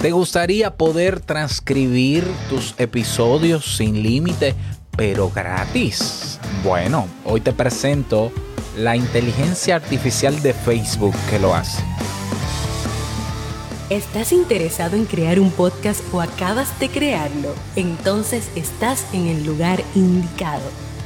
¿Te gustaría poder transcribir tus episodios sin límite, pero gratis? Bueno, hoy te presento la inteligencia artificial de Facebook que lo hace. ¿Estás interesado en crear un podcast o acabas de crearlo? Entonces estás en el lugar indicado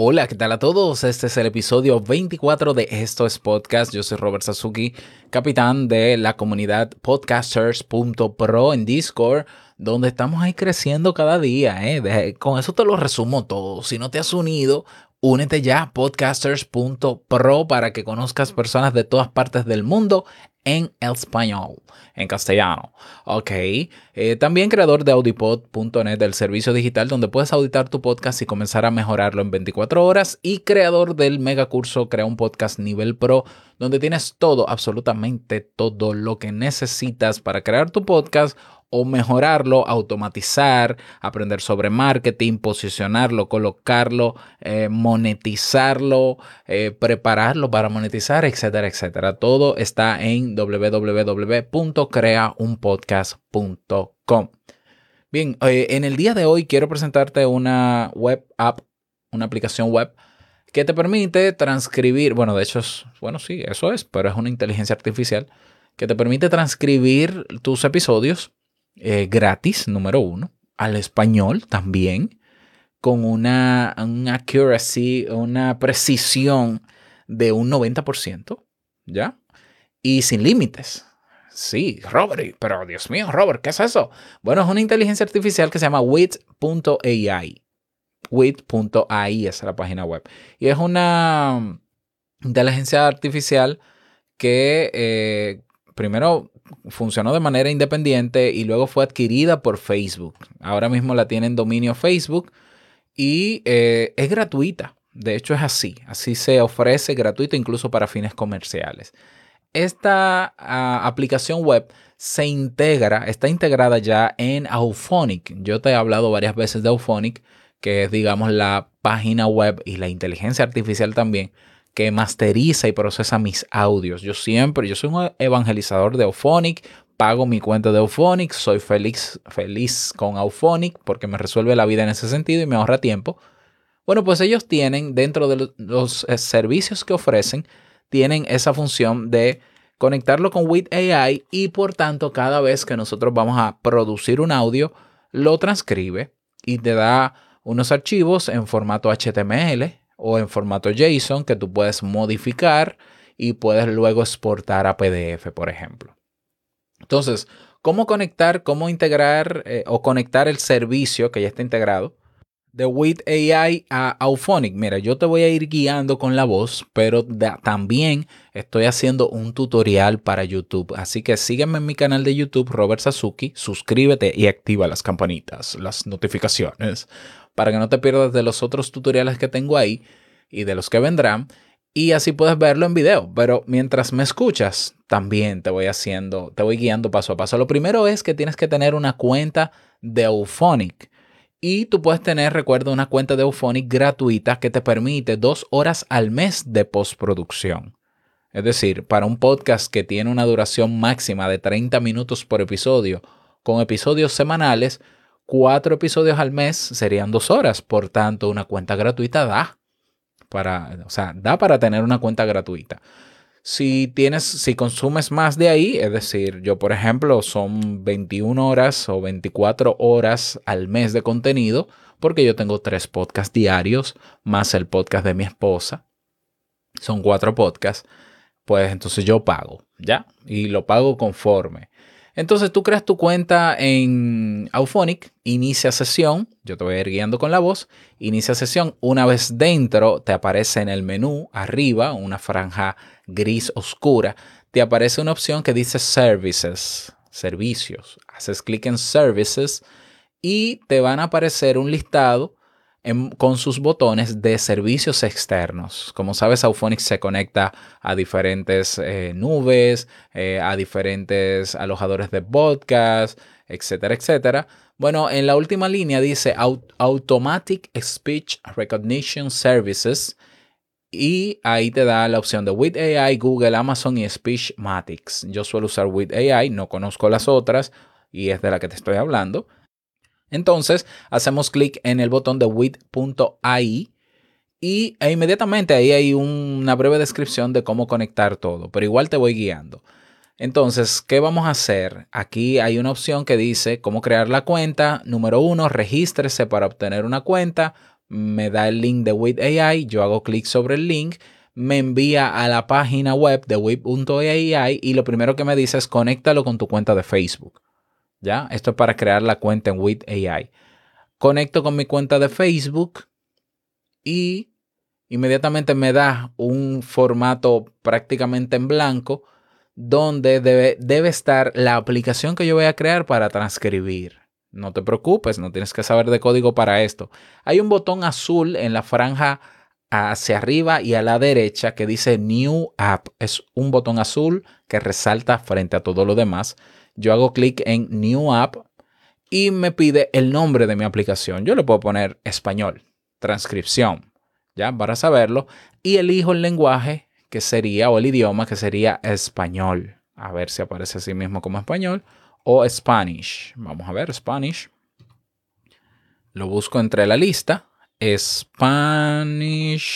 Hola, ¿qué tal a todos? Este es el episodio 24 de Esto es Podcast. Yo soy Robert Sasuki, capitán de la comunidad podcasters.pro en Discord, donde estamos ahí creciendo cada día. ¿eh? con eso te lo resumo todo. Si no te has unido, únete ya a podcasters.pro para que conozcas personas de todas partes del mundo en español, en castellano. Ok. Eh, también creador de audipod.net, del servicio digital donde puedes auditar tu podcast y comenzar a mejorarlo en 24 horas. Y creador del mega curso Crea un podcast nivel pro, donde tienes todo, absolutamente todo lo que necesitas para crear tu podcast o mejorarlo, automatizar, aprender sobre marketing, posicionarlo, colocarlo, eh, monetizarlo, eh, prepararlo para monetizar, etcétera, etcétera. Todo está en www.creaunpodcast.com. Bien, eh, en el día de hoy quiero presentarte una web app, una aplicación web que te permite transcribir, bueno, de hecho, bueno, sí, eso es, pero es una inteligencia artificial que te permite transcribir tus episodios eh, gratis, número uno, al español también, con una, accuracy, una precisión de un 90%, ¿ya? Y sin límites. Sí, Robert, pero Dios mío, Robert, ¿qué es eso? Bueno, es una inteligencia artificial que se llama wit.ai. wit.ai es la página web. Y es una inteligencia artificial que eh, primero funcionó de manera independiente y luego fue adquirida por Facebook. Ahora mismo la tiene en dominio Facebook y eh, es gratuita. De hecho es así, así se ofrece gratuito incluso para fines comerciales. Esta ah, aplicación web se integra, está integrada ya en Auphonic. Yo te he hablado varias veces de Auphonic, que es digamos la página web y la inteligencia artificial también que masteriza y procesa mis audios. Yo siempre, yo soy un evangelizador de Auphonic, pago mi cuenta de Auphonic, soy feliz, feliz con Auphonic porque me resuelve la vida en ese sentido y me ahorra tiempo. Bueno, pues ellos tienen dentro de los eh, servicios que ofrecen, tienen esa función de conectarlo con With AI y por tanto cada vez que nosotros vamos a producir un audio, lo transcribe y te da unos archivos en formato HTML, o en formato JSON que tú puedes modificar y puedes luego exportar a PDF, por ejemplo. Entonces, ¿cómo conectar, cómo integrar eh, o conectar el servicio que ya está integrado de With AI a Auphonic? Mira, yo te voy a ir guiando con la voz, pero también estoy haciendo un tutorial para YouTube. Así que sígueme en mi canal de YouTube, Robert Sasuki, suscríbete y activa las campanitas, las notificaciones para que no te pierdas de los otros tutoriales que tengo ahí y de los que vendrán. Y así puedes verlo en video. Pero mientras me escuchas, también te voy haciendo, te voy guiando paso a paso. Lo primero es que tienes que tener una cuenta de Euphonic. Y tú puedes tener, recuerdo, una cuenta de Euphonic gratuita que te permite dos horas al mes de postproducción. Es decir, para un podcast que tiene una duración máxima de 30 minutos por episodio, con episodios semanales, cuatro episodios al mes serían dos horas. Por tanto, una cuenta gratuita da para, o sea, da para tener una cuenta gratuita. Si tienes, si consumes más de ahí, es decir, yo por ejemplo son 21 horas o 24 horas al mes de contenido, porque yo tengo tres podcasts diarios, más el podcast de mi esposa. Son cuatro podcasts. Pues entonces yo pago, ¿ya? Y lo pago conforme. Entonces tú creas tu cuenta en Auphonic, inicia sesión, yo te voy a ir guiando con la voz, inicia sesión, una vez dentro te aparece en el menú arriba una franja gris oscura, te aparece una opción que dice Services, servicios. Haces clic en Services y te van a aparecer un listado con sus botones de servicios externos. Como sabes, Auphonic se conecta a diferentes eh, nubes, eh, a diferentes alojadores de podcast, etcétera, etcétera. Bueno, en la última línea dice Automatic Speech Recognition Services y ahí te da la opción de With AI, Google, Amazon y Speechmatics. Yo suelo usar With AI, no conozco las otras y es de la que te estoy hablando. Entonces, hacemos clic en el botón de with.ai y e inmediatamente ahí hay una breve descripción de cómo conectar todo, pero igual te voy guiando. Entonces, ¿qué vamos a hacer? Aquí hay una opción que dice cómo crear la cuenta. Número uno, regístrese para obtener una cuenta. Me da el link de With AI. Yo hago clic sobre el link. Me envía a la página web de with.ai y lo primero que me dice es conéctalo con tu cuenta de Facebook. ¿Ya? Esto es para crear la cuenta en With AI. Conecto con mi cuenta de Facebook y inmediatamente me da un formato prácticamente en blanco donde debe, debe estar la aplicación que yo voy a crear para transcribir. No te preocupes, no tienes que saber de código para esto. Hay un botón azul en la franja hacia arriba y a la derecha que dice New App. Es un botón azul que resalta frente a todo lo demás. Yo hago clic en New App y me pide el nombre de mi aplicación. Yo le puedo poner español, transcripción, ya para saberlo. Y elijo el lenguaje que sería, o el idioma que sería español. A ver si aparece así mismo como español. O Spanish. Vamos a ver, Spanish. Lo busco entre la lista. Spanish.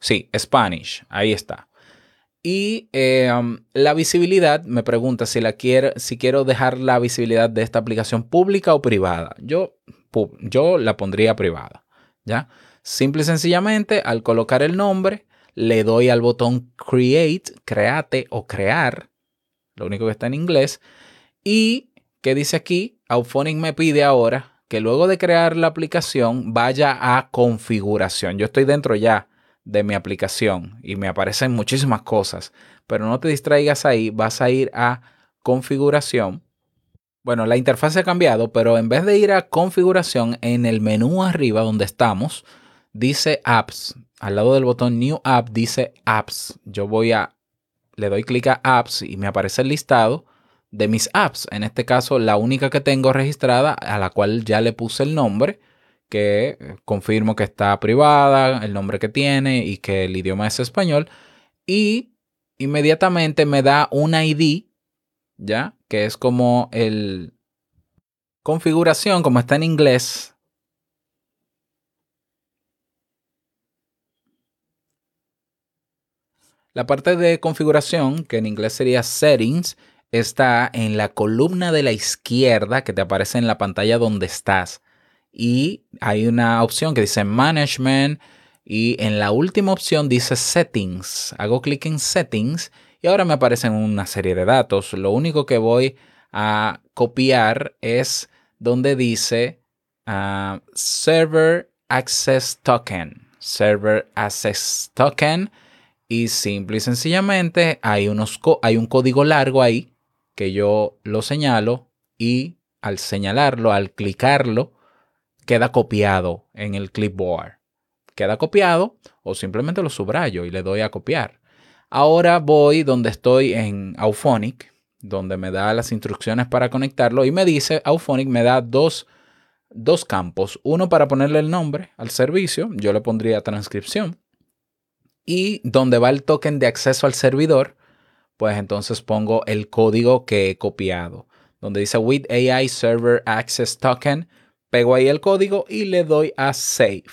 Sí, Spanish. Ahí está. Y eh, um, la visibilidad, me pregunta si, la quiero, si quiero dejar la visibilidad de esta aplicación pública o privada. Yo, yo la pondría privada. ¿Ya? Simple y sencillamente, al colocar el nombre, le doy al botón Create, Create o Crear, lo único que está en inglés. Y, ¿qué dice aquí? Auphonic me pide ahora que luego de crear la aplicación vaya a configuración. Yo estoy dentro ya de mi aplicación y me aparecen muchísimas cosas, pero no te distraigas ahí, vas a ir a configuración. Bueno, la interfaz ha cambiado, pero en vez de ir a configuración, en el menú arriba donde estamos, dice apps al lado del botón New App dice Apps. Yo voy a, le doy clic a Apps y me aparece el listado de mis apps. En este caso, la única que tengo registrada, a la cual ya le puse el nombre, que confirmo que está privada, el nombre que tiene y que el idioma es español. Y inmediatamente me da un ID, ¿ya? Que es como el configuración, como está en inglés, La parte de configuración, que en inglés sería settings, está en la columna de la izquierda que te aparece en la pantalla donde estás. Y hay una opción que dice management y en la última opción dice settings. Hago clic en settings y ahora me aparecen una serie de datos. Lo único que voy a copiar es donde dice ah, server access token. Server access token y simple y sencillamente hay, unos hay un código largo ahí que yo lo señalo y al señalarlo, al clicarlo, queda copiado en el clipboard. Queda copiado o simplemente lo subrayo y le doy a copiar. Ahora voy donde estoy en Auphonic, donde me da las instrucciones para conectarlo y me dice, Auphonic me da dos, dos campos. Uno para ponerle el nombre al servicio, yo le pondría transcripción y donde va el token de acceso al servidor, pues entonces pongo el código que he copiado. Donde dice with AI Server Access Token, pego ahí el código y le doy a Save.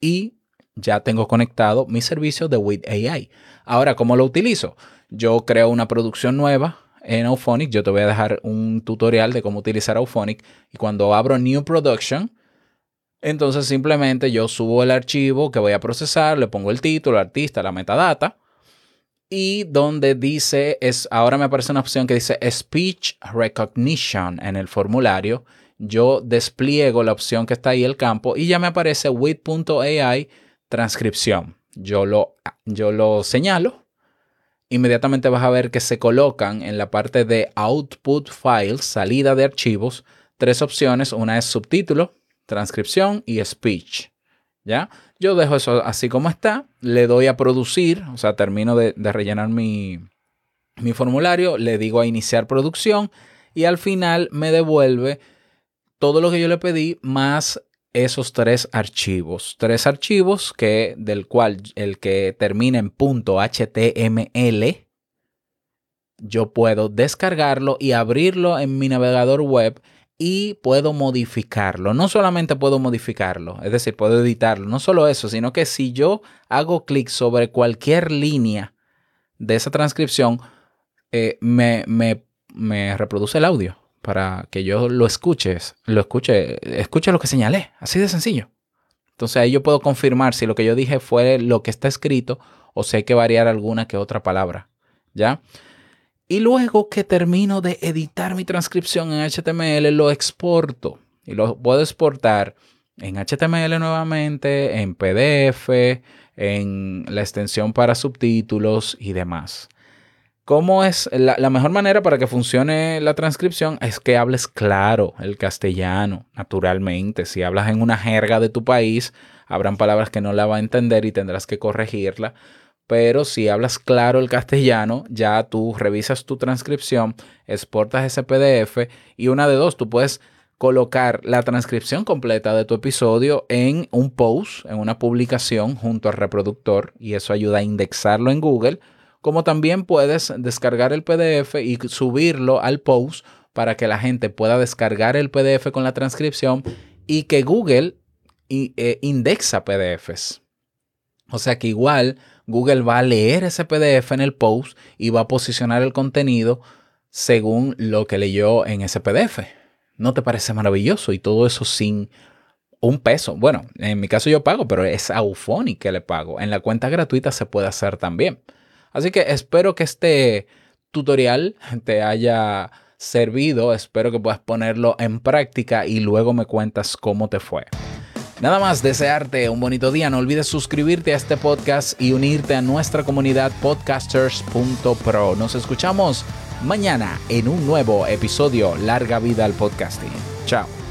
Y ya tengo conectado mi servicio de with AI. Ahora, ¿cómo lo utilizo? Yo creo una producción nueva en Auphonic. Yo te voy a dejar un tutorial de cómo utilizar Auphonic. Y cuando abro New Production, entonces simplemente yo subo el archivo que voy a procesar, le pongo el título, el artista, la metadata. Y donde dice, es, ahora me aparece una opción que dice Speech Recognition en el formulario. Yo despliego la opción que está ahí el campo y ya me aparece with.ai transcripción. Yo lo, yo lo señalo. inmediatamente vas a ver que se colocan en la parte de Output Files, salida de archivos, tres opciones. Una es subtítulo, transcripción y speech. ¿Ya? Yo dejo eso así como está, le doy a producir, o sea, termino de, rellenar mi, mi formulario, le digo a iniciar producción y al final me devuelve todo lo que yo le pedí más esos tres archivos. Tres archivos que, del cual el que termina en .html, yo puedo descargarlo y abrirlo en mi navegador web y puedo modificarlo. No solamente puedo modificarlo, es decir, puedo editarlo. No solo eso, sino que si yo hago clic sobre cualquier línea de esa transcripción, eh, me, me, me reproduce el audio para que yo lo escuches, lo escuche, escuche lo que señalé, así de sencillo. Entonces ahí yo puedo confirmar si lo que yo dije fue lo que está escrito o si hay que variar alguna que otra palabra, ¿ya? Y luego que termino de editar mi transcripción en HTML, lo exporto y lo puedo exportar en HTML nuevamente, en PDF, en la extensión para subtítulos y demás. ¿Cómo es la, mejor manera para que funcione la transcripción? Es que hables claro el castellano, naturalmente. Si hablas en una jerga de tu país, habrán palabras que no la va a entender y tendrás que corregirla. Pero si hablas claro el castellano, ya tú revisas tu transcripción, exportas ese PDF y una de dos, tú puedes colocar la transcripción completa de tu episodio en un post, en una publicación junto al reproductor y eso ayuda a indexarlo en Google como también puedes descargar el PDF y subirlo al post para que la gente pueda descargar el PDF con la transcripción y que Google eh, indexa PDFs. O sea que igual Google va a leer ese PDF en el post y va a posicionar el contenido según lo que leyó en ese PDF. ¿No te parece maravilloso? Y todo eso sin un peso. Bueno, en mi caso yo pago, pero es a que le pago. En la cuenta gratuita se puede hacer también. Así que espero que este tutorial te haya servido, espero que puedas ponerlo en práctica y luego me cuentas cómo te fue. Nada más desearte un bonito día, no olvides suscribirte a este podcast y unirte a nuestra comunidad podcasters.pro. Nos escuchamos mañana en un nuevo episodio Larga Vida al Podcasting. Chao.